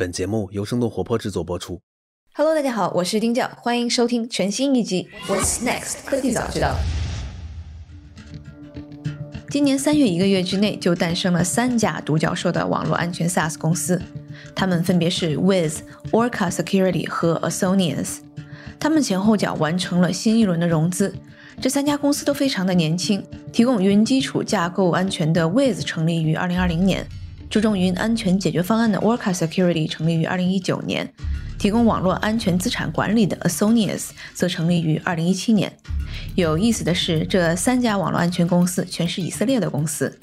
本节目由生动活泼制作播出。Hello，大家好，我是丁教，欢迎收听全新一集《What's Next 科技早知道》。今年三月一个月之内，就诞生了三家独角兽的网络安全 SaaS 公司，它们分别是 With、Orca Security 和 Asonius。他们前后脚完成了新一轮的融资。这三家公司都非常的年轻。提供云基础架构安全的 With 成立于2020年，注重云安全解决方案的 Orca Security 成立于2019年，提供网络安全资产管理的 Asonius 则成立于2017年。有意思的是，这三家网络安全公司全是以色列的公司。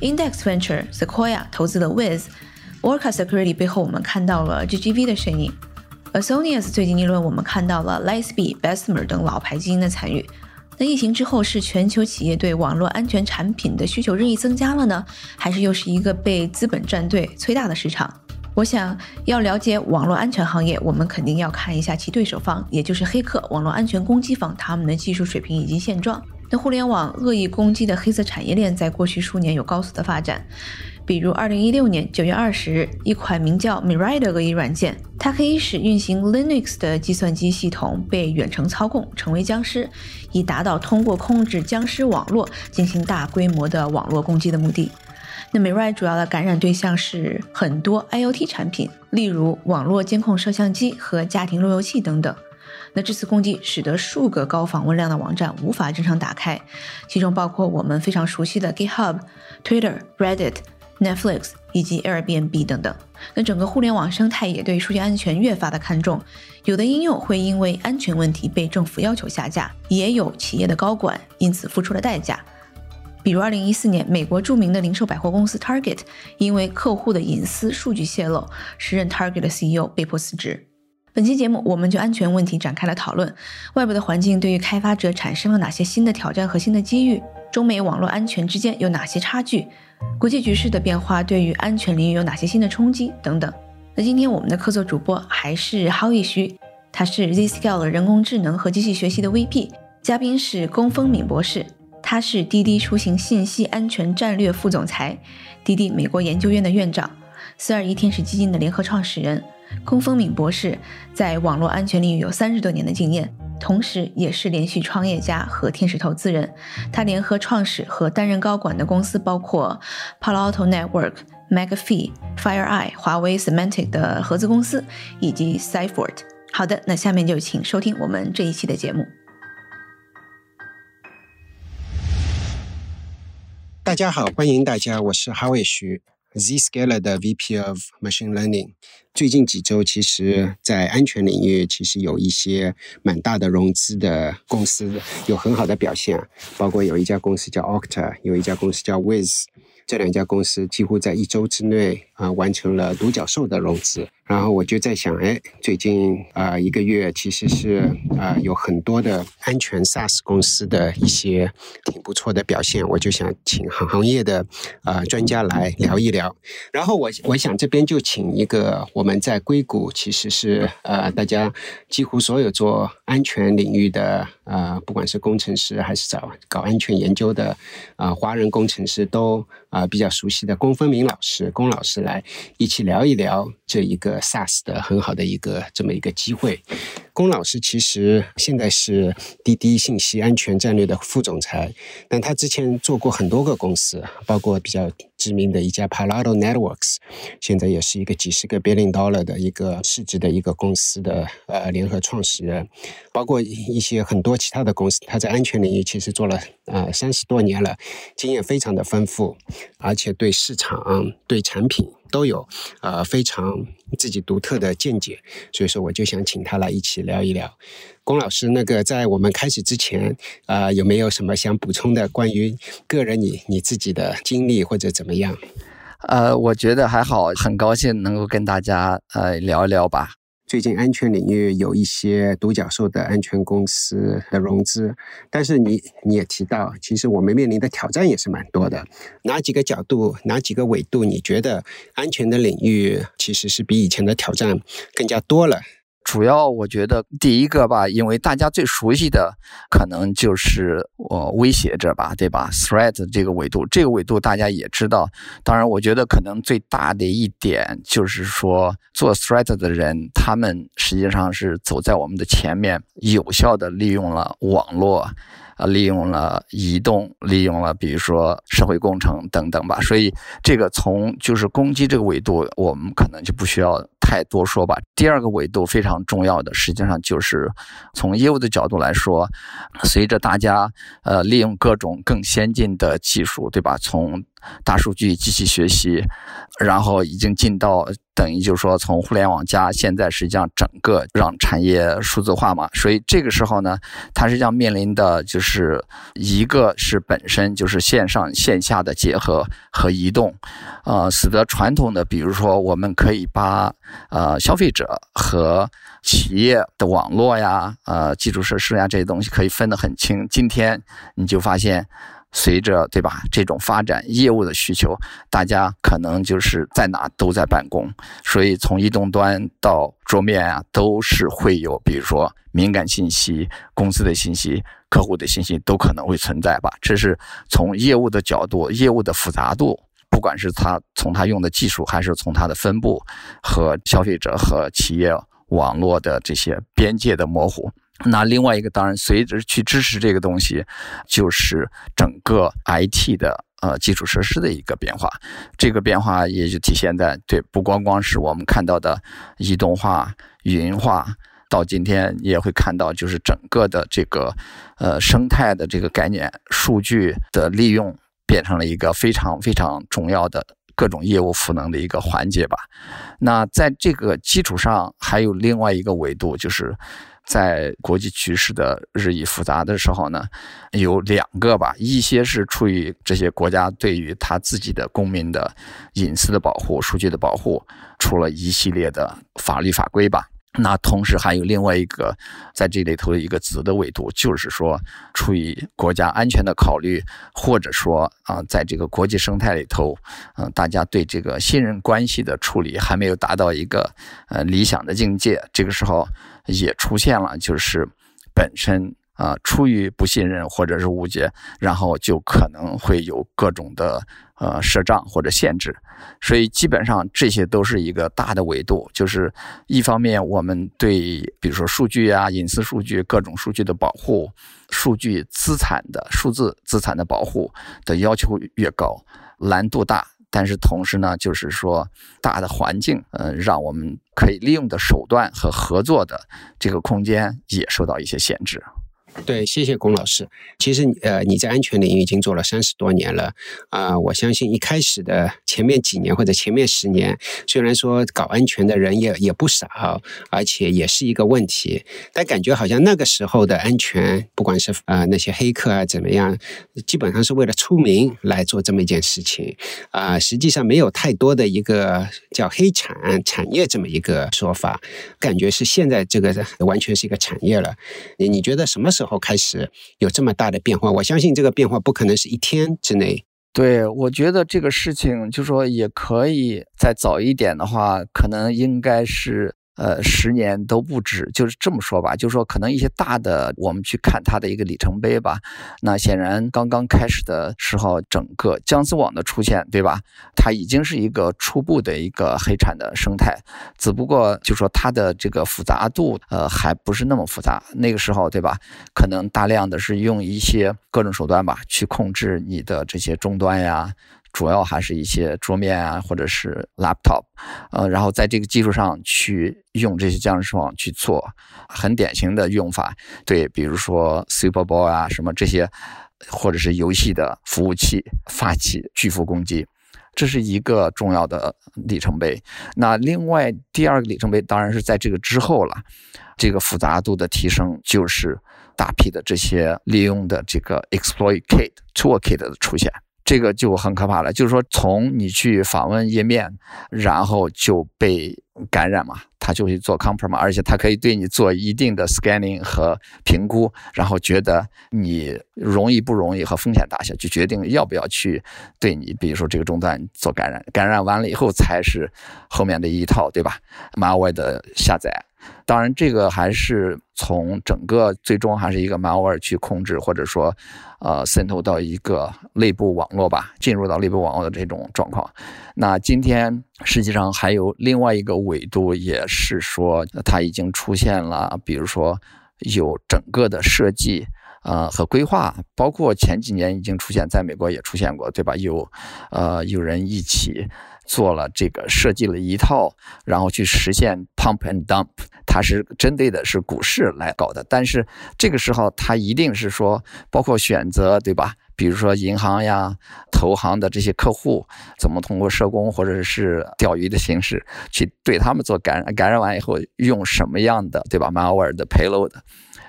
Index Venture、Sequoia 投资了 Wiz，Orca Security 背后我们看到了 GGV 的身影。Asonius 最近一轮我们看到了 Lightspeed、Bessemer 等老牌基金的参与。那疫情之后，是全球企业对网络安全产品的需求日益增加了呢，还是又是一个被资本战队催大的市场？我想要了解网络安全行业，我们肯定要看一下其对手方，也就是黑客、网络安全攻击方他们的技术水平以及现状。那互联网恶意攻击的黑色产业链在过去数年有高速的发展。比如，二零一六年九月二十日，一款名叫 Mirai 的恶意软件，它可以使运行 Linux 的计算机系统被远程操控，成为僵尸，以达到通过控制僵尸网络进行大规模的网络攻击的目的。那 Mirai 主要的感染对象是很多 IoT 产品，例如网络监控摄像机和家庭路由器等等。那这次攻击使得数个高访问量的网站无法正常打开，其中包括我们非常熟悉的 GitHub、Twitter、Reddit。Netflix 以及 Airbnb 等等，那整个互联网生态也对数据安全越发的看重。有的应用会因为安全问题被政府要求下架，也有企业的高管因此付出了代价。比如2014年，美国著名的零售百货公司 Target 因为客户的隐私数据泄露，时任 Target 的 CEO 被迫辞职。本期节目我们就安全问题展开了讨论，外部的环境对于开发者产生了哪些新的挑战和新的机遇？中美网络安全之间有哪些差距？国际局势的变化对于安全领域有哪些新的冲击等等？那今天我们的客座主播还是 Howie 徐，他是 Zscaler 人工智能和机器学习的 VP，嘉宾是龚峰敏博士，他是滴滴出行信息安全战略副总裁，滴滴美国研究院的院长，四二一天使基金的联合创始人。龚峰敏博士在网络安全领域有三十多年的经验。同时，也是连续创业家和天使投资人。他联合创始和担任高管的公司包括 Palo Alto Network、McAfee、FireEye、华为 Semantic 的合资公司，以及 Cyfort。好的，那下面就请收听我们这一期的节目。大家好，欢迎大家，我是哈维徐。Zscaler 的 VP of Machine Learning，最近几周其实，在安全领域其实有一些蛮大的融资的公司有很好的表现，包括有一家公司叫 Octa，有一家公司叫 Wiz，这两家公司几乎在一周之内啊、完成了独角兽的融资。然后我就在想，哎，最近啊、一个月其实是啊、有很多的安全 SaaS 公司的一些挺不错的表现，我就想请行行业的啊、专家来聊一聊。然后我我想这边就请一个我们在硅谷其实是呃大家几乎所有做安全领域的呃不管是工程师还是找搞安全研究的啊、华人工程师都啊、比较熟悉的龚峰明老师龚老师来一起聊一聊这一个 SaaS 的很好的一个这么一个机会。龚老师其实现在是滴滴信息安全战略的副总裁，但他之前做过很多个公司，包括比较知名的一家 palato Networks，现在也是一个几十个 billion dollar 的一个市值的一个公司的呃联合创始人，包括一些很多其他的公司，他在安全领域其实做了呃三十多年了，经验非常的丰富，而且对市场对产品。都有呃非常自己独特的见解，所以说我就想请他来一起聊一聊。龚老师，那个在我们开始之前，呃，有没有什么想补充的关于个人你你自己的经历或者怎么样？呃，我觉得还好，很高兴能够跟大家呃聊一聊吧。最近安全领域有一些独角兽的安全公司的融资，但是你你也提到，其实我们面临的挑战也是蛮多的。哪几个角度、哪几个维度，你觉得安全的领域其实是比以前的挑战更加多了？主要我觉得第一个吧，因为大家最熟悉的可能就是我威胁者吧，对吧？threat 这个维度，这个维度大家也知道。当然，我觉得可能最大的一点就是说，做 threat 的人，他们实际上是走在我们的前面，有效的利用了网络。啊，利用了移动，利用了比如说社会工程等等吧，所以这个从就是攻击这个维度，我们可能就不需要太多说吧。第二个维度非常重要的，实际上就是从业务的角度来说，随着大家呃利用各种更先进的技术，对吧？从大数据、机器学习，然后已经进到等于就是说，从互联网加，现在实际上整个让产业数字化嘛。所以这个时候呢，它实际上面临的就是一个是本身就是线上线下的结合和移动，呃，使得传统的比如说我们可以把呃消费者和企业的网络呀、呃基础设施呀这些东西可以分得很清。今天你就发现。随着对吧这种发展，业务的需求，大家可能就是在哪都在办公，所以从移动端到桌面啊，都是会有，比如说敏感信息、公司的信息、客户的信息都可能会存在吧。这是从业务的角度，业务的复杂度，不管是它从它用的技术，还是从它的分布和消费者和企业网络的这些边界的模糊。那另外一个当然随着去支持这个东西，就是整个 IT 的呃基础设施的一个变化。这个变化也就体现在对不光光是我们看到的移动化、云化，到今天也会看到就是整个的这个呃生态的这个概念，数据的利用变成了一个非常非常重要的各种业务赋能的一个环节吧。那在这个基础上，还有另外一个维度就是。在国际局势的日益复杂的时候呢，有两个吧，一些是出于这些国家对于他自己的公民的隐私的保护、数据的保护，出了一系列的法律法规吧。那同时还有另外一个在这里头的一个子的维度，就是说出于国家安全的考虑，或者说啊，在这个国际生态里头，嗯，大家对这个信任关系的处理还没有达到一个呃理想的境界，这个时候。也出现了，就是本身啊出于不信任或者是误解，然后就可能会有各种的呃设障或者限制，所以基本上这些都是一个大的维度，就是一方面我们对比如说数据啊、隐私数据、各种数据的保护、数据资产的数字资产的保护的要求越高，难度大。但是同时呢，就是说，大的环境，呃，让我们可以利用的手段和合作的这个空间也受到一些限制。对，谢谢龚老师。其实，呃，你在安全领域已经做了三十多年了，啊，我相信一开始的前面几年或者前面十年，虽然说搞安全的人也也不少，而且也是一个问题，但感觉好像那个时候的安全，不管是啊那些黑客啊怎么样，基本上是为了出名来做这么一件事情，啊，实际上没有太多的一个叫黑产产业这么一个说法，感觉是现在这个完全是一个产业了。你你觉得什么时候？后开始有这么大的变化，我相信这个变化不可能是一天之内。对，我觉得这个事情就说也可以再早一点的话，可能应该是。呃，十年都不止，就是这么说吧。就是说，可能一些大的，我们去看它的一个里程碑吧。那显然，刚刚开始的时候，整个姜丝网的出现，对吧？它已经是一个初步的一个黑产的生态，只不过就说它的这个复杂度，呃，还不是那么复杂。那个时候，对吧？可能大量的是用一些各种手段吧，去控制你的这些终端呀。主要还是一些桌面啊，或者是 laptop，呃，然后在这个基础上去用这些僵尸网去做很典型的用法，对，比如说 Super Bowl 啊什么这些，或者是游戏的服务器发起巨幅攻击，这是一个重要的里程碑。那另外第二个里程碑当然是在这个之后了，这个复杂度的提升就是大批的这些利用的这个 exploit kit toolkit 的出现。这个就很可怕了，就是说，从你去访问页面，然后就被感染嘛，他就去做 compromise，而且他可以对你做一定的 scanning 和评估，然后觉得你容易不容易和风险大小，就决定要不要去对你，比如说这个终端做感染。感染完了以后，才是后面的一套，对吧？malware 的下载，当然，这个还是从整个最终还是一个 malware 去控制，或者说，呃，渗透到一个内部网络吧，进入到内部网络的这种状况。那今天实际上还有另外一个维度，也是说它已经出现了，比如说有整个的设计。啊，和规划，包括前几年已经出现在美国也出现过，对吧？有，呃，有人一起做了这个设计了一套，然后去实现 pump and dump，它是针对的是股市来搞的。但是这个时候，它一定是说，包括选择，对吧？比如说银行呀、投行的这些客户，怎么通过社工或者是钓鱼的形式去对他们做感染？感染完以后，用什么样的，对吧？malware 的 payload。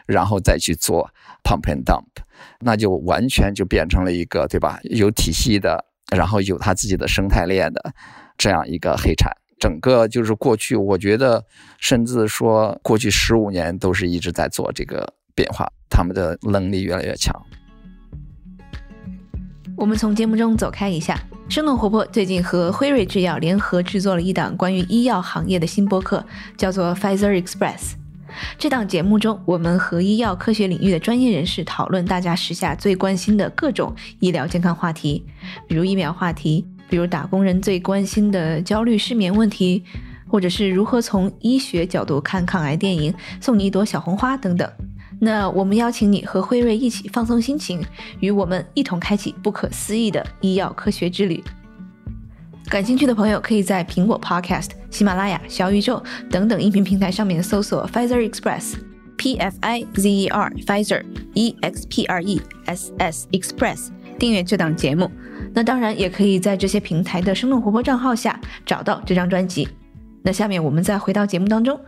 然后再去做 pump and dump，那就完全就变成了一个对吧？有体系的，然后有它自己的生态链的这样一个黑产。整个就是过去，我觉得甚至说过去十五年都是一直在做这个变化，他们的能力越来越强。我们从节目中走开一下，生动活泼最近和辉瑞制药联合制作了一档关于医药行业的新播客，叫做 Pfizer Express。这档节目中，我们和医药科学领域的专业人士讨论大家时下最关心的各种医疗健康话题，比如疫苗话题，比如打工人最关心的焦虑失眠问题，或者是如何从医学角度看抗癌电影《送你一朵小红花》等等。那我们邀请你和辉瑞一起放松心情，与我们一同开启不可思议的医药科学之旅。感兴趣的朋友可以在苹果 Podcast、喜马拉雅、小宇宙等等音频平台上面搜索 Pfizer Express（P F I Z E R Pfizer E X P R E S S Express） 订阅这档节目。那当然也可以在这些平台的生动活泼账号下找到这张专辑。那下面我们再回到节目当中。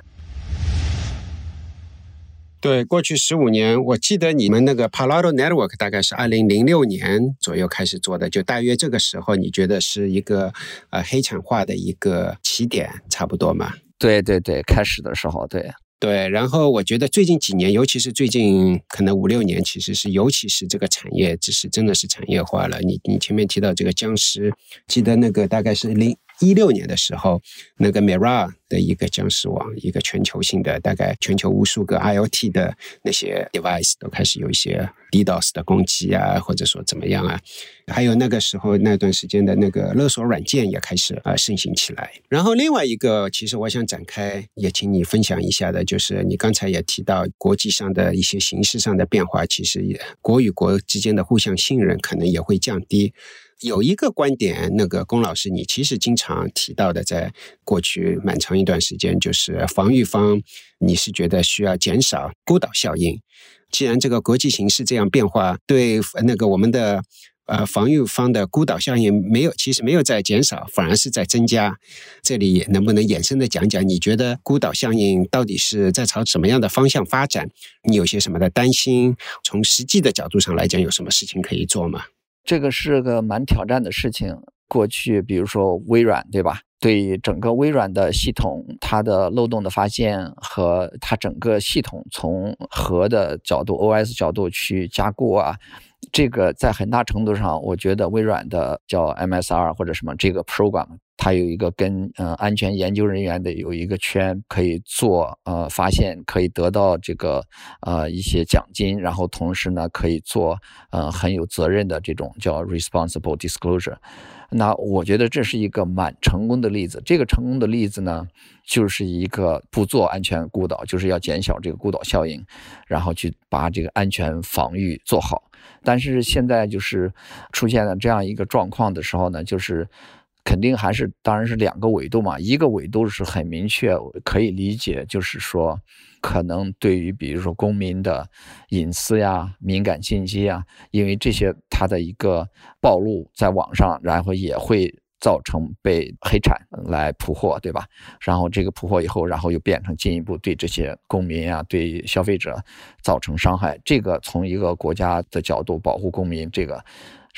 对，过去十五年，我记得你们那个 Palo Network 大概是二零零六年左右开始做的，就大约这个时候，你觉得是一个呃黑产化的一个起点，差不多吗？对对对，开始的时候，对对。然后我觉得最近几年，尤其是最近可能五六年，其实是尤其是这个产业，只是真的是产业化了。你你前面提到这个僵尸，记得那个大概是零。一六年的时候，那个 Mira 的一个僵尸网，一个全球性的，大概全球无数个 IoT 的那些 device 都开始有一些 DDoS 的攻击啊，或者说怎么样啊？还有那个时候那段时间的那个勒索软件也开始啊盛行起来。然后另外一个，其实我想展开也请你分享一下的，就是你刚才也提到国际上的一些形式上的变化，其实也国与国之间的互相信任可能也会降低。有一个观点，那个龚老师，你其实经常提到的，在过去蛮长一段时间，就是防御方，你是觉得需要减少孤岛效应。既然这个国际形势这样变化，对那个我们的呃防御方的孤岛效应没有，其实没有在减少，反而是在增加。这里能不能衍生的讲讲，你觉得孤岛效应到底是在朝什么样的方向发展？你有些什么的担心？从实际的角度上来讲，有什么事情可以做吗？这个是个蛮挑战的事情。过去，比如说微软，对吧？对整个微软的系统，它的漏洞的发现和它整个系统从核的角度、OS 角度去加固啊，这个在很大程度上，我觉得微软的叫 MSR 或者什么这个 program。它有一个跟呃安全研究人员的有一个圈可以做呃发现，可以得到这个呃一些奖金，然后同时呢可以做呃很有责任的这种叫 responsible disclosure。那我觉得这是一个蛮成功的例子。这个成功的例子呢，就是一个不做安全孤岛，就是要减小这个孤岛效应，然后去把这个安全防御做好。但是现在就是出现了这样一个状况的时候呢，就是。肯定还是，当然是两个维度嘛。一个维度是很明确，可以理解，就是说，可能对于比如说公民的隐私呀、敏感信息呀，因为这些它的一个暴露在网上，然后也会造成被黑产来捕获，对吧？然后这个捕获以后，然后又变成进一步对这些公民啊、对消费者造成伤害。这个从一个国家的角度保护公民，这个。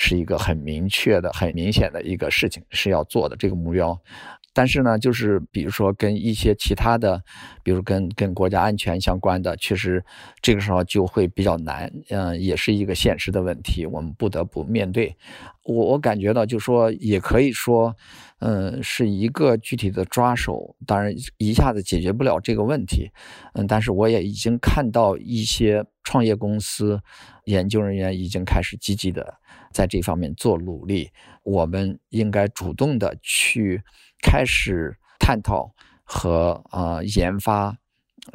是一个很明确的、很明显的一个事情是要做的这个目标，但是呢，就是比如说跟一些其他的，比如跟跟国家安全相关的，确实这个时候就会比较难，嗯，也是一个现实的问题，我们不得不面对。我我感觉到，就说也可以说，嗯，是一个具体的抓手，当然一下子解决不了这个问题，嗯，但是我也已经看到一些创业公司研究人员已经开始积极的在这方面做努力，我们应该主动的去开始探讨和呃研发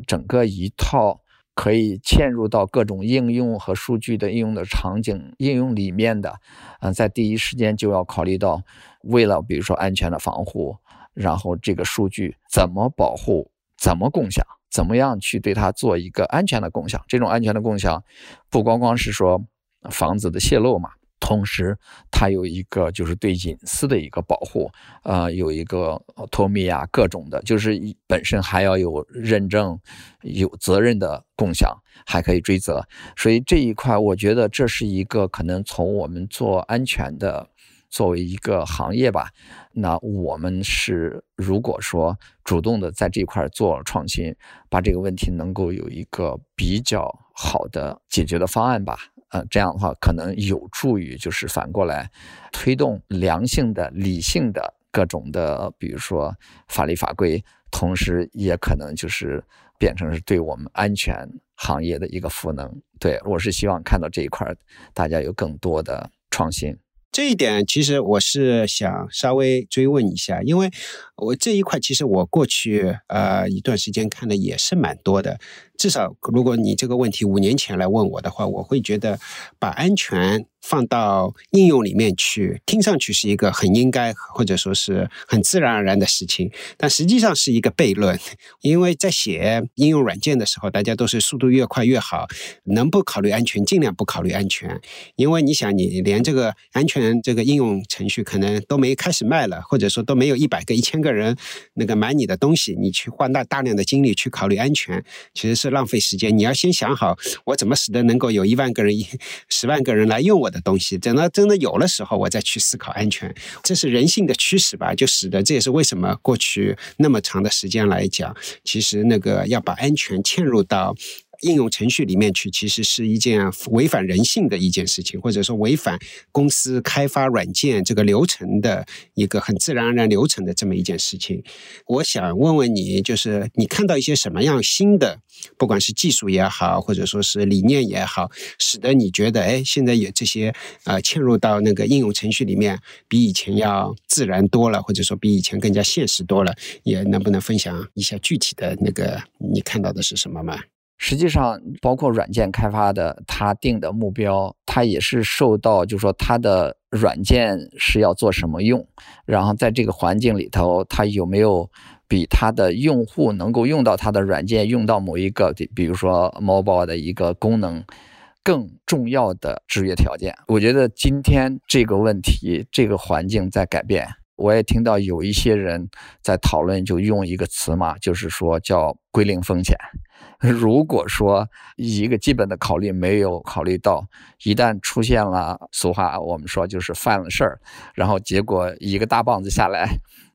整个一套可以嵌入到各种应用和数据的应用的场景应用里面的，嗯，在第一时间就要考虑到。为了比如说安全的防护，然后这个数据怎么保护、怎么共享、怎么样去对它做一个安全的共享？这种安全的共享，不光光是说房子的泄露嘛，同时它有一个就是对隐私的一个保护，呃，有一个托密啊，各种的，就是本身还要有认证、有责任的共享，还可以追责。所以这一块，我觉得这是一个可能从我们做安全的。作为一个行业吧，那我们是如果说主动的在这块做创新，把这个问题能够有一个比较好的解决的方案吧，呃，这样的话可能有助于就是反过来推动良性的、理性的各种的，比如说法律法规，同时也可能就是变成是对我们安全行业的一个赋能。对我是希望看到这一块大家有更多的创新。这一点其实我是想稍微追问一下，因为我这一块其实我过去呃一段时间看的也是蛮多的。至少如果你这个问题五年前来问我的话，我会觉得把安全放到应用里面去，听上去是一个很应该或者说是很自然而然的事情，但实际上是一个悖论。因为在写应用软件的时候，大家都是速度越快越好，能不考虑安全尽量不考虑安全。因为你想，你连这个安全这个应用程序可能都没开始卖了，或者说都没有一百个、一千个人那个买你的东西，你去花那大量的精力去考虑安全，其实是。浪费时间。你要先想好，我怎么使得能够有一万个人、十万个人来用我的东西。等到真的有了时候，我再去思考安全。这是人性的驱使吧？就使得这也是为什么过去那么长的时间来讲，其实那个要把安全嵌入到。应用程序里面去，其实是一件违反人性的一件事情，或者说违反公司开发软件这个流程的一个很自然而然流程的这么一件事情。我想问问你，就是你看到一些什么样新的，不管是技术也好，或者说是理念也好，使得你觉得，哎，现在有这些呃嵌入到那个应用程序里面，比以前要自然多了，或者说比以前更加现实多了，也能不能分享一下具体的那个你看到的是什么吗？实际上，包括软件开发的，他定的目标，他也是受到，就是说他的软件是要做什么用，然后在这个环境里头，他有没有比他的用户能够用到他的软件，用到某一个，比如说 mobile 的一个功能更重要的制约条件。我觉得今天这个问题，这个环境在改变。我也听到有一些人在讨论，就用一个词嘛，就是说叫归零风险。如果说一个基本的考虑没有考虑到，一旦出现了俗话，我们说就是犯了事儿，然后结果一个大棒子下来，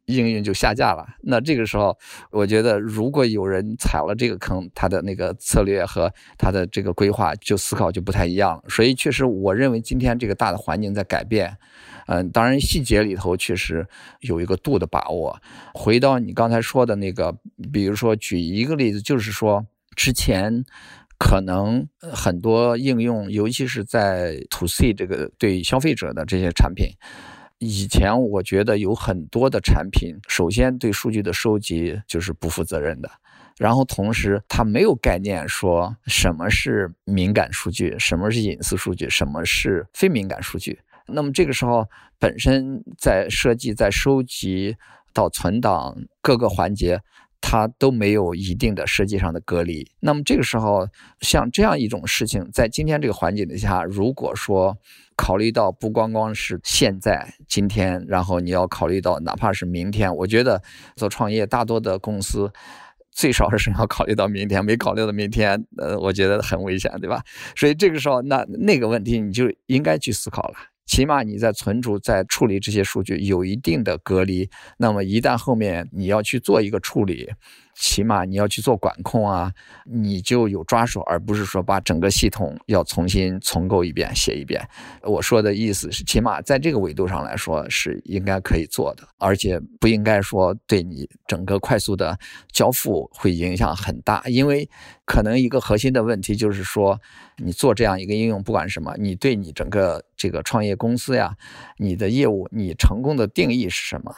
应用就下架了。那这个时候，我觉得如果有人踩了这个坑，他的那个策略和他的这个规划就思考就不太一样了。所以，确实，我认为今天这个大的环境在改变。嗯，当然细节里头确实有一个度的把握。回到你刚才说的那个，比如说举一个例子，就是说之前可能很多应用，尤其是在 to C 这个对消费者的这些产品，以前我觉得有很多的产品，首先对数据的收集就是不负责任的，然后同时它没有概念说什么是敏感数据，什么是隐私数据，什么是非敏感数据。那么这个时候，本身在设计、在收集到存档各个环节，它都没有一定的设计上的隔离。那么这个时候，像这样一种事情，在今天这个环境底下，如果说考虑到不光光是现在、今天，然后你要考虑到哪怕是明天，我觉得做创业，大多的公司最少是要考虑到明天，没考虑到明天，呃，我觉得很危险，对吧？所以这个时候，那那个问题你就应该去思考了。起码你在存储、在处理这些数据有一定的隔离。那么一旦后面你要去做一个处理，起码你要去做管控啊，你就有抓手，而不是说把整个系统要重新重构一遍、写一遍。我说的意思是，起码在这个维度上来说是应该可以做的，而且不应该说对你整个快速的交付会影响很大，因为可能一个核心的问题就是说，你做这样一个应用，不管什么，你对你整个这个创业公司呀，你的业务，你成功的定义是什么？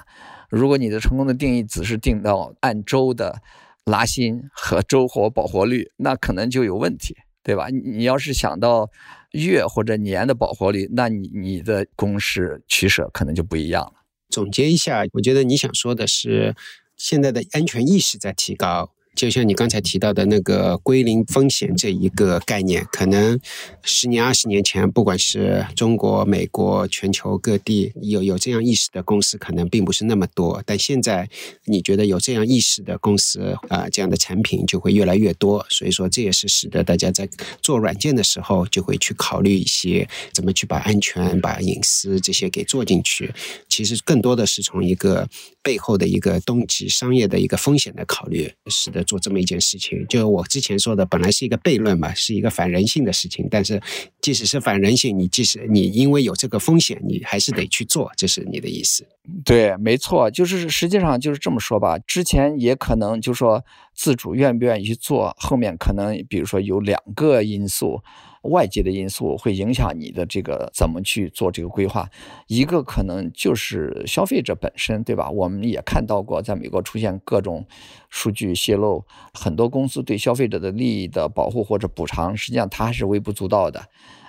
如果你的成功的定义只是定到按周的拉新和周活保活率，那可能就有问题，对吧？你要是想到月或者年的保活率，那你你的公式取舍可能就不一样了。总结一下，我觉得你想说的是，现在的安全意识在提高。就像你刚才提到的那个归零风险这一个概念，可能十年、二十年前，不管是中国、美国、全球各地有有这样意识的公司，可能并不是那么多。但现在，你觉得有这样意识的公司啊，这样的产品就会越来越多。所以说，这也是使得大家在做软件的时候，就会去考虑一些怎么去把安全、把隐私这些给做进去。其实更多的是从一个背后的一个动机、商业的一个风险的考虑，使得。做这么一件事情，就我之前说的，本来是一个悖论嘛，是一个反人性的事情。但是，即使是反人性，你即使你因为有这个风险，你还是得去做，这是你的意思。对，没错，就是实际上就是这么说吧。之前也可能就说自主愿不愿意去做，后面可能比如说有两个因素。外界的因素会影响你的这个怎么去做这个规划，一个可能就是消费者本身，对吧？我们也看到过，在美国出现各种数据泄露，很多公司对消费者的利益的保护或者补偿，实际上它还是微不足道的。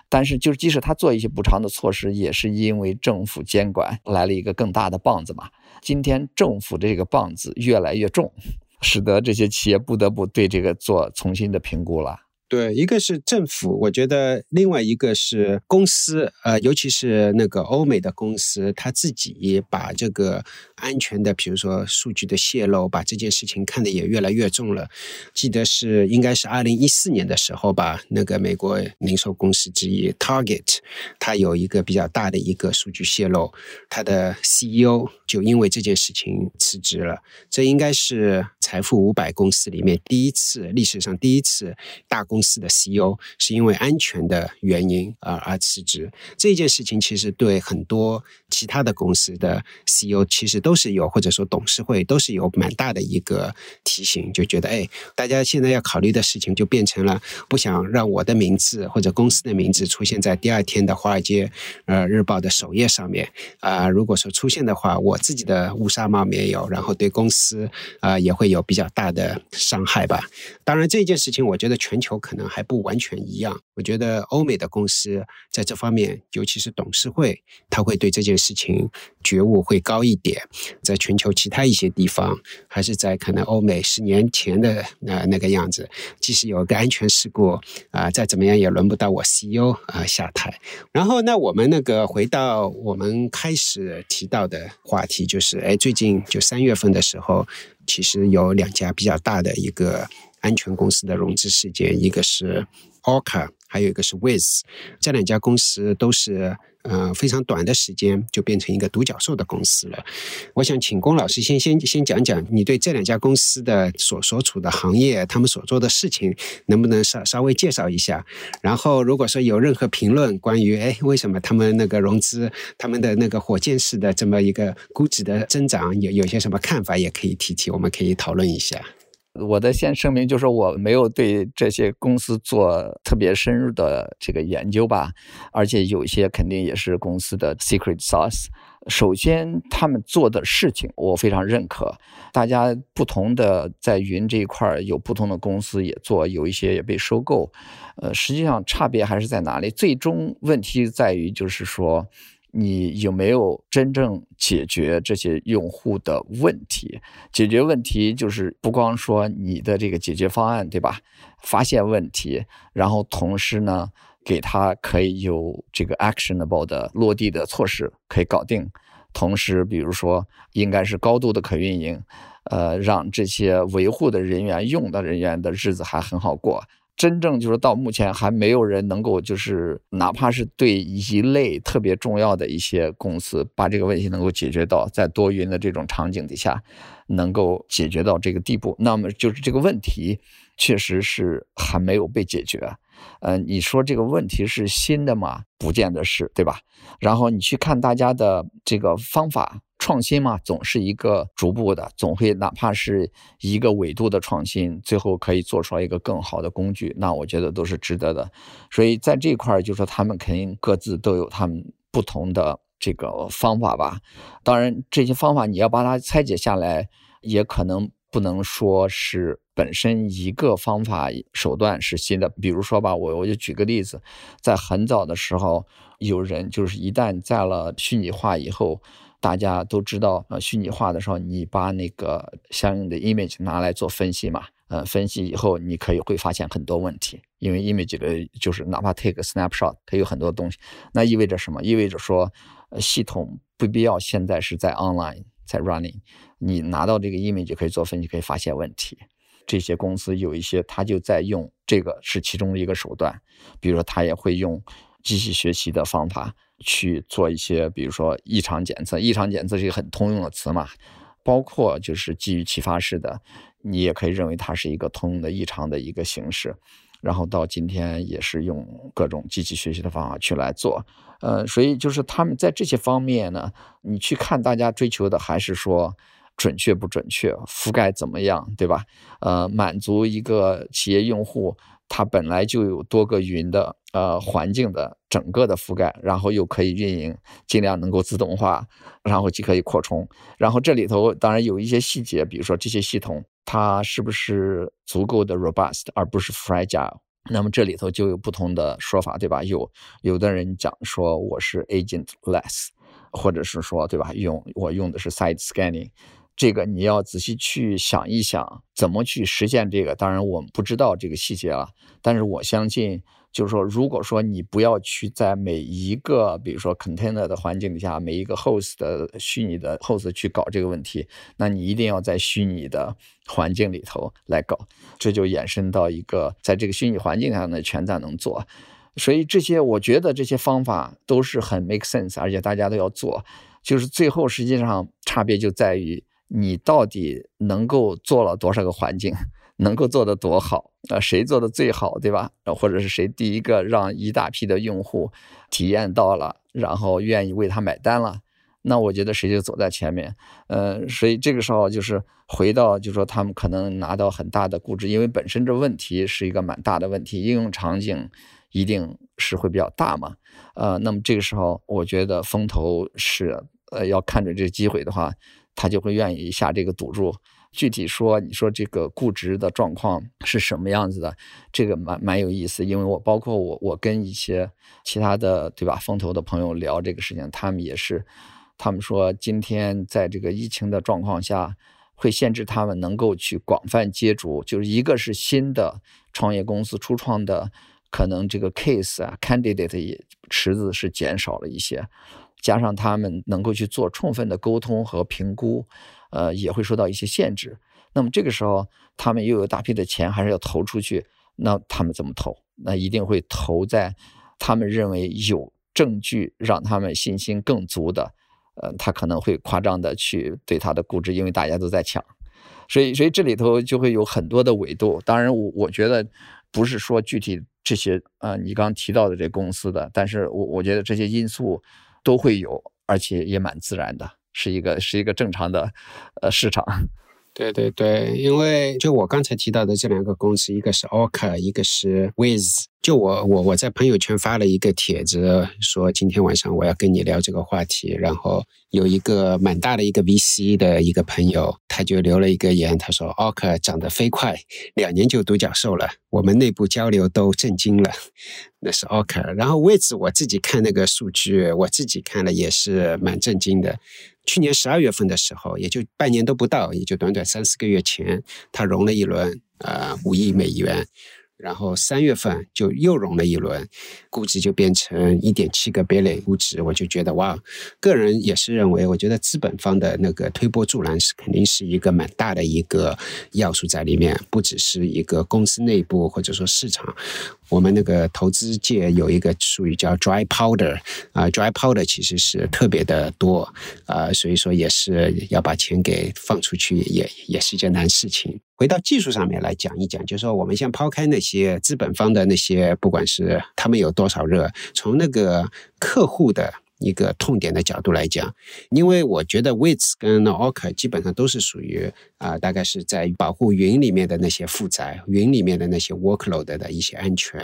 但是，就是即使他做一些补偿的措施，也是因为政府监管来了一个更大的棒子嘛。今天政府这个棒子越来越重，使得这些企业不得不对这个做重新的评估了。对，一个是政府，我觉得另外一个是公司，呃，尤其是那个欧美的公司，他自己把这个安全的，比如说数据的泄露，把这件事情看得也越来越重了。记得是应该是二零一四年的时候吧，那个美国零售公司之一 Target，它有一个比较大的一个数据泄露，它的 CEO 就因为这件事情辞职了。这应该是财富五百公司里面第一次，历史上第一次大公。司的 CEO 是因为安全的原因而而辞职，这件事情其实对很多其他的公司的 CEO 其实都都是有，或者说董事会都是有蛮大的一个提醒，就觉得哎，大家现在要考虑的事情就变成了不想让我的名字或者公司的名字出现在第二天的华尔街呃日报的首页上面啊。如果说出现的话，我自己的乌纱帽没有，然后对公司啊也会有比较大的伤害吧。当然这件事情，我觉得全球。可能还不完全一样。我觉得欧美的公司在这方面，尤其是董事会，他会对这件事情觉悟会高一点。在全球其他一些地方，还是在可能欧美十年前的那那个样子。即使有个安全事故啊，再怎么样也轮不到我 CEO 啊下台。然后，那我们那个回到我们开始提到的话题，就是哎，最近就三月份的时候，其实有两家比较大的一个。安全公司的融资事件，一个是 Orca，还有一个是 Wiz，这两家公司都是呃非常短的时间就变成一个独角兽的公司了。我想请龚老师先先先讲讲你对这两家公司的所所处的行业，他们所做的事情，能不能稍稍微介绍一下？然后如果说有任何评论关于哎为什么他们那个融资，他们的那个火箭式的这么一个估值的增长，有有些什么看法，也可以提提，我们可以讨论一下。我的先声明，就是我没有对这些公司做特别深入的这个研究吧，而且有一些肯定也是公司的 secret sauce。首先，他们做的事情我非常认可。大家不同的在云这一块有不同的公司也做，有一些也被收购。呃，实际上差别还是在哪里？最终问题在于，就是说。你有没有真正解决这些用户的问题？解决问题就是不光说你的这个解决方案，对吧？发现问题，然后同时呢，给他可以有这个 actionable 的落地的措施可以搞定。同时，比如说应该是高度的可运营，呃，让这些维护的人员、用的人员的日子还很好过。真正就是到目前还没有人能够就是哪怕是对一类特别重要的一些公司把这个问题能够解决到在多云的这种场景底下能够解决到这个地步，那么就是这个问题确实是还没有被解决。呃，你说这个问题是新的吗？不见得是，对吧？然后你去看大家的这个方法创新嘛，总是一个逐步的，总会哪怕是一个纬度的创新，最后可以做出来一个更好的工具，那我觉得都是值得的。所以在这块儿，就说他们肯定各自都有他们不同的这个方法吧。当然，这些方法你要把它拆解下来，也可能不能说是。本身一个方法手段是新的，比如说吧，我我就举个例子，在很早的时候，有人就是一旦在了虚拟化以后，大家都知道，呃，虚拟化的时候，你把那个相应的 image 拿来做分析嘛，呃，分析以后你可以会发现很多问题，因为 image 的就是哪怕 take snapshot，它有很多东西，那意味着什么？意味着说，系统不必要现在是在 online 在 running，你拿到这个 image 可以做分析，可以发现问题。这些公司有一些，他就在用这个是其中的一个手段，比如说他也会用机器学习的方法去做一些，比如说异常检测。异常检测是一个很通用的词嘛，包括就是基于启发式的，你也可以认为它是一个通用的异常的一个形式。然后到今天也是用各种机器学习的方法去来做，呃，所以就是他们在这些方面呢，你去看大家追求的还是说。准确不准确，覆盖怎么样，对吧？呃，满足一个企业用户，它本来就有多个云的呃环境的整个的覆盖，然后又可以运营，尽量能够自动化，然后既可以扩充。然后这里头当然有一些细节，比如说这些系统它是不是足够的 robust，而不是 fragile。那么这里头就有不同的说法，对吧？有有的人讲说我是 agentless，或者是说对吧？用我用的是 side scanning。这个你要仔细去想一想，怎么去实现这个？当然我们不知道这个细节了，但是我相信，就是说，如果说你不要去在每一个，比如说 container 的环境底下，每一个 host 的虚拟的 host 去搞这个问题，那你一定要在虚拟的环境里头来搞，这就延伸到一个在这个虚拟环境上的全在能做。所以这些，我觉得这些方法都是很 make sense，而且大家都要做，就是最后实际上差别就在于。你到底能够做了多少个环境，能够做得多好？呃，谁做的最好，对吧？或者是谁第一个让一大批的用户体验到了，然后愿意为他买单了？那我觉得谁就走在前面。呃，所以这个时候就是回到，就说他们可能拿到很大的估值，因为本身这问题是一个蛮大的问题，应用场景一定是会比较大嘛。呃，那么这个时候我觉得风投是呃要看准这个机会的话。他就会愿意下这个赌注。具体说，你说这个估值的状况是什么样子的？这个蛮蛮有意思，因为我包括我，我跟一些其他的对吧风投的朋友聊这个事情，他们也是，他们说今天在这个疫情的状况下，会限制他们能够去广泛接触，就是一个是新的创业公司初创的，可能这个 case 啊 candidate 也池子是减少了一些。加上他们能够去做充分的沟通和评估，呃，也会受到一些限制。那么这个时候，他们又有大批的钱，还是要投出去，那他们怎么投？那一定会投在他们认为有证据让他们信心更足的，呃，他可能会夸张的去对他的估值，因为大家都在抢，所以，所以这里头就会有很多的维度。当然，我我觉得不是说具体这些，呃，你刚提到的这公司的，但是我我觉得这些因素。都会有，而且也蛮自然的，是一个是一个正常的，呃，市场。对对对，因为就我刚才提到的这两个公司，一个是 Orca，一个是 Wiz。就我我我在朋友圈发了一个帖子，说今天晚上我要跟你聊这个话题。然后有一个蛮大的一个 VC 的一个朋友，他就留了一个言，他说 o k 长得飞快，两年就独角兽了，我们内部交流都震惊了。那是 o k。然后 Wiz 我自己看那个数据，我自己看了也是蛮震惊的。去年十二月份的时候，也就半年都不到，也就短短三四个月前，他融了一轮，呃，五亿美元。然后三月份就又融了一轮，估值就变成一点七个 billion 估值，我就觉得哇，个人也是认为，我觉得资本方的那个推波助澜是肯定是一个蛮大的一个要素在里面，不只是一个公司内部或者说市场。我们那个投资界有一个术语叫 dry powder，啊，dry powder 其实是特别的多，啊，所以说也是要把钱给放出去，也也是一件难事情。回到技术上面来讲一讲，就是说我们先抛开那些资本方的那些，不管是他们有多少热，从那个客户的。一个痛点的角度来讲，因为我觉得 w i t s 跟 Orca 基本上都是属于啊，大概是在保护云里面的那些负载，云里面的那些 workload 的一些安全。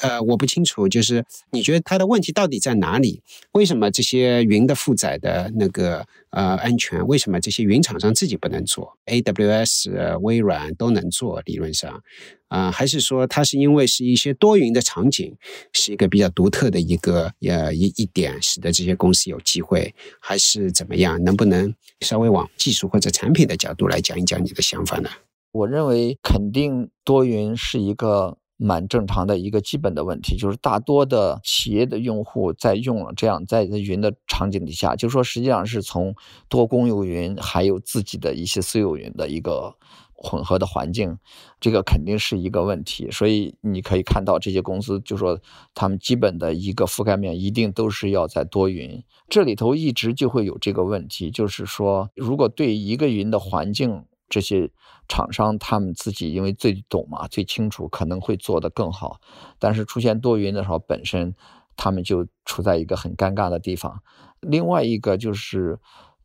呃，我不清楚，就是你觉得它的问题到底在哪里？为什么这些云的负载的那个呃安全，为什么这些云厂商自己不能做？AWS、微软都能做，理论上啊，还是说它是因为是一些多云的场景，是一个比较独特的一个呃一一点，使得这些公司有机会，还是怎么样？能不能稍微往技术或者产品的角度来讲一讲你的想法呢？我认为肯定多云是一个。蛮正常的一个基本的问题，就是大多的企业的用户在用了这样在云的场景底下，就说实际上是从多公有云还有自己的一些私有云的一个混合的环境，这个肯定是一个问题。所以你可以看到这些公司，就说他们基本的一个覆盖面一定都是要在多云，这里头一直就会有这个问题，就是说如果对一个云的环境这些。厂商他们自己因为最懂嘛，最清楚，可能会做得更好。但是出现多云的时候，本身他们就处在一个很尴尬的地方。另外一个就是，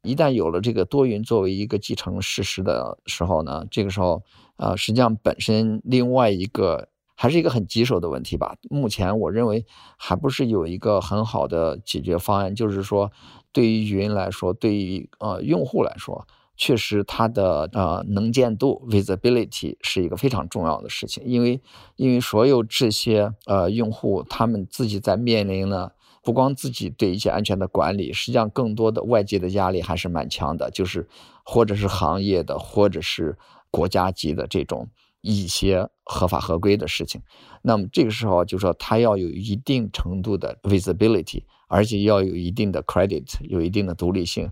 一旦有了这个多云作为一个继承事实的时候呢，这个时候，呃，实际上本身另外一个还是一个很棘手的问题吧。目前我认为还不是有一个很好的解决方案，就是说，对于云来说，对于呃用户来说。确实，它的呃能见度 （visibility） 是一个非常重要的事情，因为因为所有这些呃用户，他们自己在面临呢，不光自己对一些安全的管理，实际上更多的外界的压力还是蛮强的，就是或者是行业的，或者是国家级的这种一些合法合规的事情。那么这个时候就说，它要有一定程度的 visibility，而且要有一定的 credit，有一定的独立性。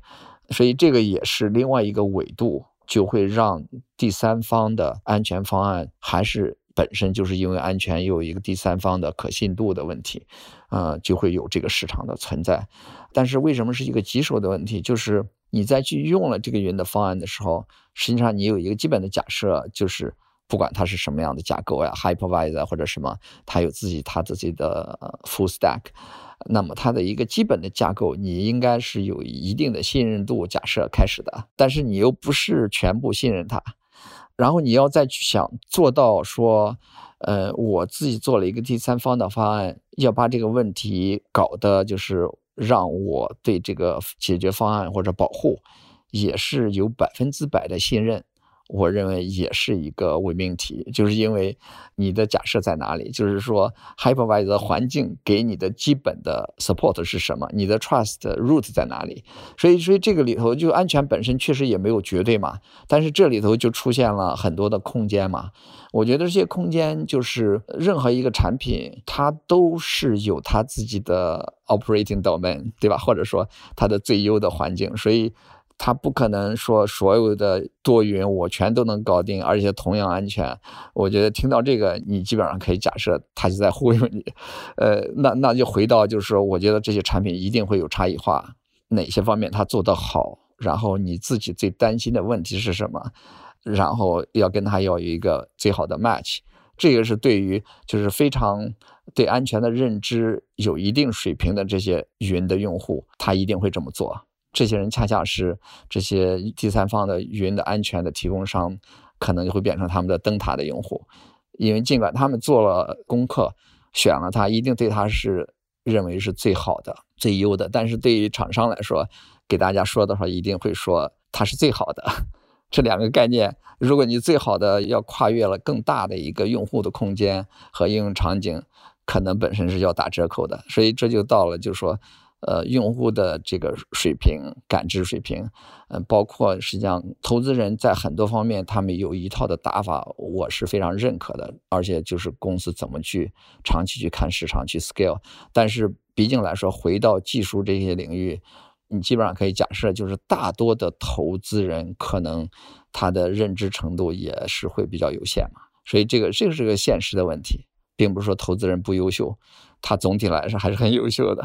所以这个也是另外一个维度，就会让第三方的安全方案还是本身就是因为安全有一个第三方的可信度的问题，啊，就会有这个市场的存在。但是为什么是一个棘手的问题？就是你在去用了这个云的方案的时候，实际上你有一个基本的假设，就是不管它是什么样的架构呀，hypervisor 或者什么，它有自己它自己的 full stack。那么它的一个基本的架构，你应该是有一定的信任度假设开始的，但是你又不是全部信任它，然后你要再去想做到说，呃，我自己做了一个第三方的方案，要把这个问题搞得就是让我对这个解决方案或者保护也是有百分之百的信任。我认为也是一个伪命题，就是因为你的假设在哪里？就是说，hypervisor 环境给你的基本的 support 是什么？你的 trust root 在哪里？所以，所以这个里头就安全本身确实也没有绝对嘛，但是这里头就出现了很多的空间嘛。我觉得这些空间就是任何一个产品，它都是有它自己的 operating domain，对吧？或者说它的最优的环境，所以。他不可能说所有的多云我全都能搞定，而且同样安全。我觉得听到这个，你基本上可以假设他就在忽悠你。呃，那那就回到就是说，我觉得这些产品一定会有差异化，哪些方面他做得好，然后你自己最担心的问题是什么，然后要跟他要有一个最好的 match。这个是对于就是非常对安全的认知有一定水平的这些云的用户，他一定会这么做。这些人恰恰是这些第三方的云的安全的提供商，可能就会变成他们的灯塔的用户，因为尽管他们做了功课，选了它，一定对它是认为是最好的、最优的。但是对于厂商来说，给大家说的话，一定会说它是最好的。这两个概念，如果你最好的要跨越了更大的一个用户的空间和应用场景，可能本身是要打折扣的。所以这就到了，就是说。呃用户的这个水平、感知水平，嗯，包括实际上投资人在很多方面他们有一套的打法，我是非常认可的。而且就是公司怎么去长期去看市场去 scale，但是毕竟来说，回到技术这些领域，你基本上可以假设，就是大多的投资人可能他的认知程度也是会比较有限嘛。所以这个这个是个现实的问题，并不是说投资人不优秀，他总体来说还是很优秀的。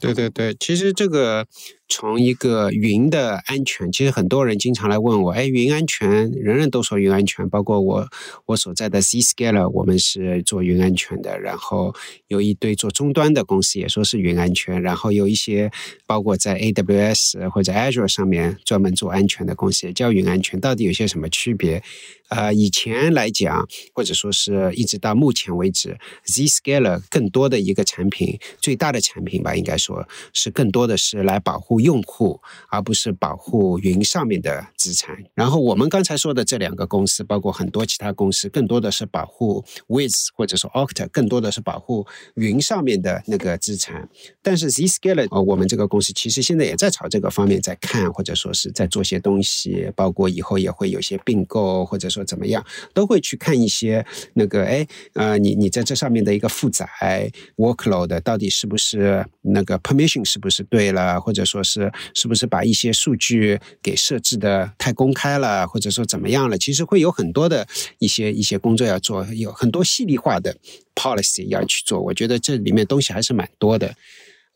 对对对，其实这个从一个云的安全，其实很多人经常来问我，哎，云安全，人人都说云安全，包括我我所在的 Zscaler，我们是做云安全的，然后有一堆做终端的公司也说是云安全，然后有一些包括在 AWS 或者 Azure 上面专门做安全的公司也叫云安全，到底有些什么区别？呃，以前来讲，或者说是一直到目前为止，Zscaler 更多的一个产品，最大的产品吧，应该说是更多的是来保护用户，而不是保护云上面的资产。然后我们刚才说的这两个公司，包括很多其他公司，更多的是保护 Wiz 或者说 Octa，更多的是保护云上面的那个资产。但是 Zscaler，呃，我们这个公司其实现在也在朝这个方面在看，或者说是在做些东西，包括以后也会有些并购，或者说怎么样，都会去看一些那个，哎，呃，你你在这上面的一个负载 workload 到底是不是那个 permission 是不是对了，或者说是是不是把一些数据给设置的太公开了，或者说怎么样了？其实会有很多的一些一些工作要做，有很多细粒化的 policy 要去做。我觉得这里面东西还是蛮多的。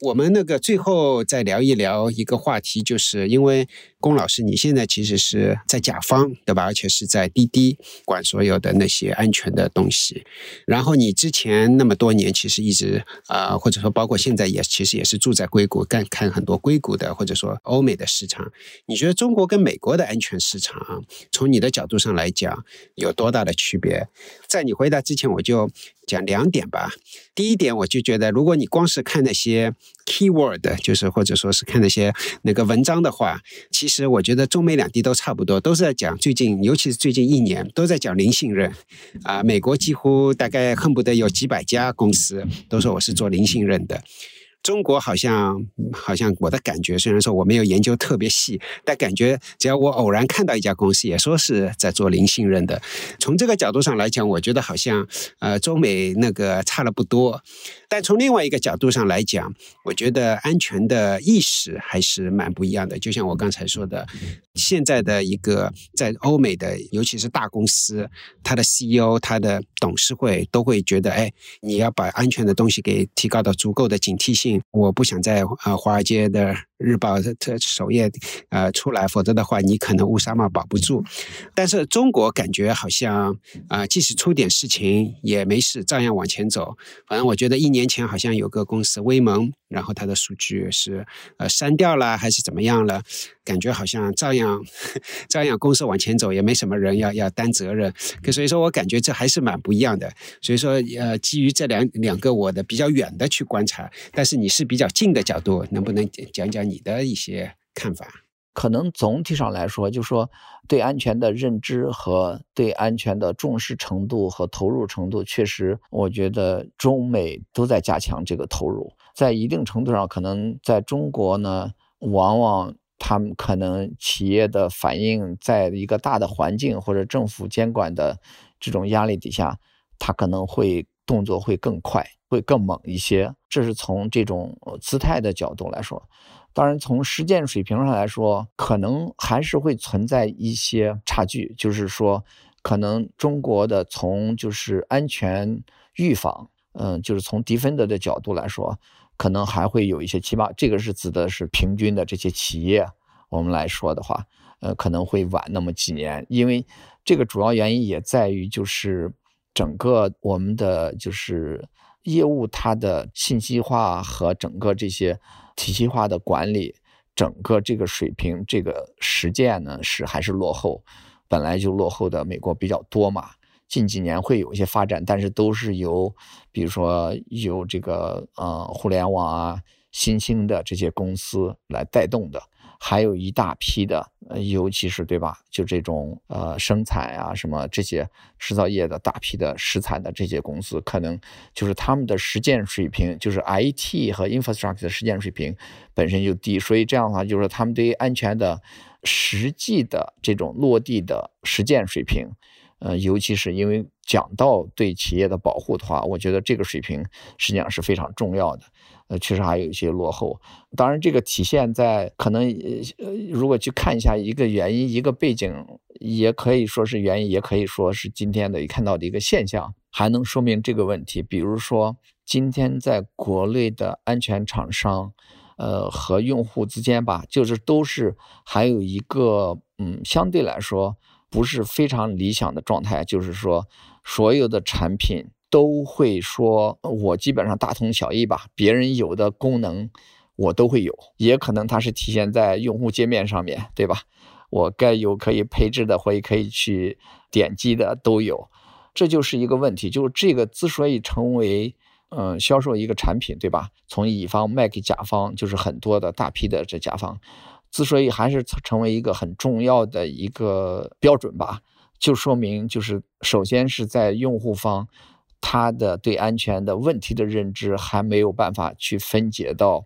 我们那个最后再聊一聊一个话题，就是因为龚老师你现在其实是在甲方对吧？而且是在滴滴管所有的那些安全的东西。然后你之前那么多年其实一直啊，或者说包括现在也其实也是住在硅谷，干看很多硅谷的或者说欧美的市场。你觉得中国跟美国的安全市场，从你的角度上来讲有多大的区别？在你回答之前，我就讲两点吧。第一点，我就觉得如果你光是看那些。keyword 就是或者说是看那些那个文章的话，其实我觉得中美两地都差不多，都是在讲最近，尤其是最近一年都在讲零信任啊。美国几乎大概恨不得有几百家公司都说我是做零信任的。中国好像好像我的感觉，虽然说我没有研究特别细，但感觉只要我偶然看到一家公司也说是在做零信任的，从这个角度上来讲，我觉得好像呃中美那个差了不多。但从另外一个角度上来讲，我觉得安全的意识还是蛮不一样的。就像我刚才说的，现在的一个在欧美的，尤其是大公司，它的 CEO、它的董事会都会觉得，哎，你要把安全的东西给提高到足够的警惕性。我不想在呃华尔街的。日报的首页，呃，出来，否则的话，你可能乌纱帽保不住。但是中国感觉好像，啊，即使出点事情也没事，照样往前走。反正我觉得一年前好像有个公司威盟，然后它的数据是呃删掉了还是怎么样了，感觉好像照样 照样公司往前走，也没什么人要要担责任。可所以说我感觉这还是蛮不一样的。所以说，呃，基于这两两个我的比较远的去观察，但是你是比较近的角度，能不能讲讲？你的一些看法，可能总体上来说，就说对安全的认知和对安全的重视程度和投入程度，确实，我觉得中美都在加强这个投入。在一定程度上，可能在中国呢，往往他们可能企业的反应，在一个大的环境或者政府监管的这种压力底下，他可能会动作会更快，会更猛一些。这是从这种姿态的角度来说。当然，从实践水平上来说，可能还是会存在一些差距。就是说，可能中国的从就是安全预防，嗯，就是从 Defender 的角度来说，可能还会有一些起码这个是指的是平均的这些企业，我们来说的话，呃，可能会晚那么几年。因为这个主要原因也在于，就是整个我们的就是业务它的信息化和整个这些。体系化的管理，整个这个水平，这个实践呢是还是落后，本来就落后的美国比较多嘛。近几年会有一些发展，但是都是由，比如说由这个呃互联网啊新兴的这些公司来带动的，还有一大批的，呃，尤其是对吧？就这种呃生产啊什么这些制造业的大批的实产的这些公司，可能就是他们的实践水平，就是 IT 和 infrastructure 的实践水平本身就低，所以这样的话，就是他们对于安全的实际的这种落地的实践水平，呃，尤其是因为讲到对企业的保护的话，我觉得这个水平实际上是非常重要的。呃，确实还有一些落后。当然，这个体现在可能，呃，如果去看一下一个原因、一个背景，也可以说是原因，也可以说是今天的看到的一个现象，还能说明这个问题。比如说，今天在国内的安全厂商，呃，和用户之间吧，就是都是还有一个，嗯，相对来说不是非常理想的状态，就是说所有的产品。都会说，我基本上大同小异吧。别人有的功能，我都会有，也可能它是体现在用户界面上面对吧？我该有可以配置的，或者可以去点击的都有，这就是一个问题。就是这个之所以成为，嗯，销售一个产品，对吧？从乙方卖给甲方，就是很多的大批的这甲方，之所以还是成为一个很重要的一个标准吧，就说明就是首先是在用户方。他的对安全的问题的认知还没有办法去分解到，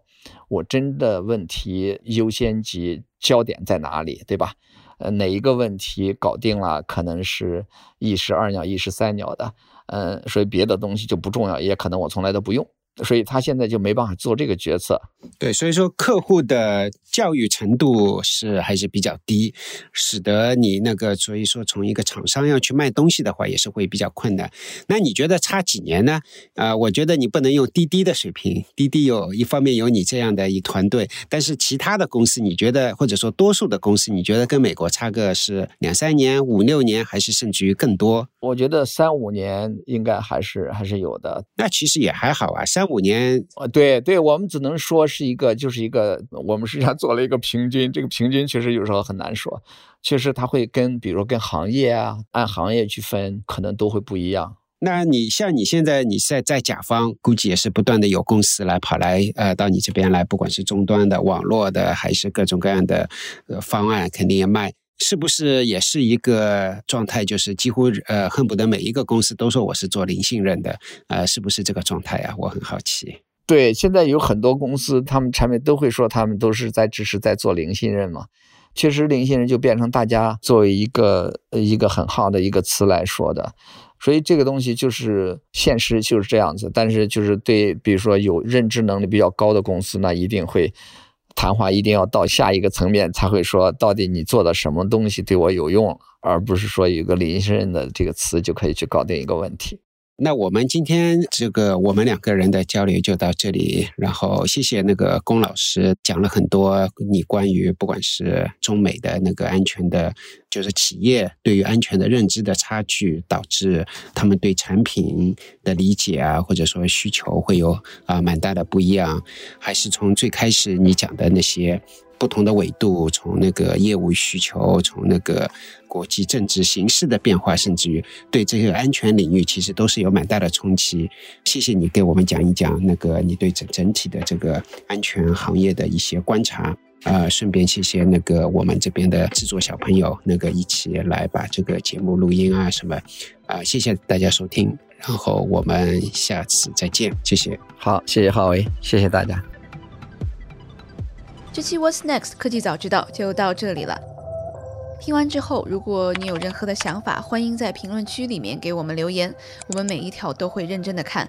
我真的问题优先级焦点在哪里，对吧？呃，哪一个问题搞定了，可能是一石二鸟、一石三鸟的，嗯，所以别的东西就不重要，也可能我从来都不用。所以他现在就没办法做这个决策。对，所以说客户的教育程度是还是比较低，使得你那个，所以说从一个厂商要去卖东西的话，也是会比较困难。那你觉得差几年呢？啊，我觉得你不能用滴滴的水平，滴滴有一方面有你这样的一团队，但是其他的公司，你觉得或者说多数的公司，你觉得跟美国差个是两三年、五六年，还是甚至于更多？我觉得三五年应该还是还是有的。那其实也还好啊，三。五年，啊，对对，我们只能说是一个，就是一个，我们实际上做了一个平均，这个平均其实有时候很难说，确实它会跟，比如跟行业啊，按行业去分，可能都会不一样。那你像你现在你在在甲方，估计也是不断的有公司来跑来，呃，到你这边来，不管是终端的、网络的，还是各种各样的呃方案，肯定也卖。是不是也是一个状态？就是几乎呃，恨不得每一个公司都说我是做零信任的，呃，是不是这个状态啊？我很好奇。对，现在有很多公司，他们产品都会说他们都是在只是在做零信任嘛。确实，零信任就变成大家作为一个一个很好的一个词来说的。所以这个东西就是现实就是这样子。但是就是对，比如说有认知能力比较高的公司，那一定会。谈话一定要到下一个层面才会说，到底你做的什么东西对我有用，而不是说有个临身的这个词就可以去搞定一个问题。那我们今天这个我们两个人的交流就到这里，然后谢谢那个龚老师讲了很多你关于不管是中美的那个安全的，就是企业对于安全的认知的差距，导致他们对产品的理解啊，或者说需求会有啊蛮大的不一样，还是从最开始你讲的那些。不同的纬度，从那个业务需求，从那个国际政治形势的变化，甚至于对这个安全领域，其实都是有蛮大的冲击。谢谢你给我们讲一讲那个你对整整体的这个安全行业的一些观察。啊，顺便谢谢那个我们这边的制作小朋友，那个一起来把这个节目录音啊什么。啊，谢谢大家收听，然后我们下次再见，谢谢。好，谢谢浩伟，谢谢大家。这期 What's Next 科技早知道就到这里了。听完之后，如果你有任何的想法，欢迎在评论区里面给我们留言，我们每一条都会认真的看。